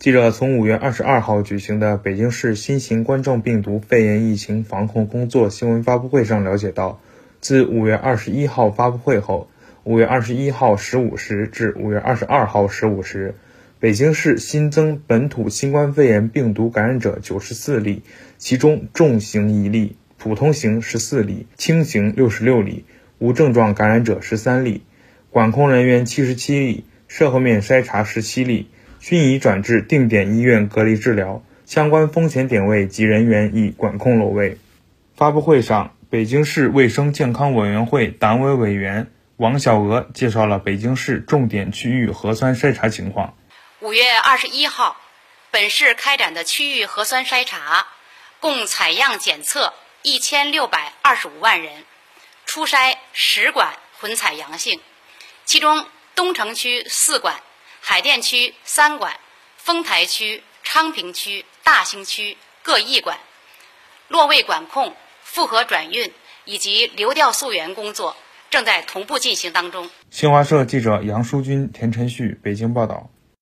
记者从五月二十二号举行的北京市新型冠状病毒肺炎疫情防控工作新闻发布会上了解到，自五月二十一号发布会后，五月二十一号十五时至五月二十二号十五时，北京市新增本土新冠肺炎病毒感染者九十四例，其中重型一例，普通型十四例，轻型六十六例，无症状感染者十三例，管控人员七十七例，社会面筛查十七例。均已转至定点医院隔离治疗，相关风险点位及人员已管控落位。发布会上，北京市卫生健康委员会党委委员王小娥介绍了北京市重点区域核酸筛查情况。五月二十一号，本市开展的区域核酸筛查，共采样检测一千六百二十五万人，初筛十管混采阳性，其中东城区四管。海淀区三馆，丰台区、昌平区、大兴区各一馆，落位管控、复合转运以及流调溯源工作正在同步进行当中。新华社记者杨淑君、田晨旭北京报道。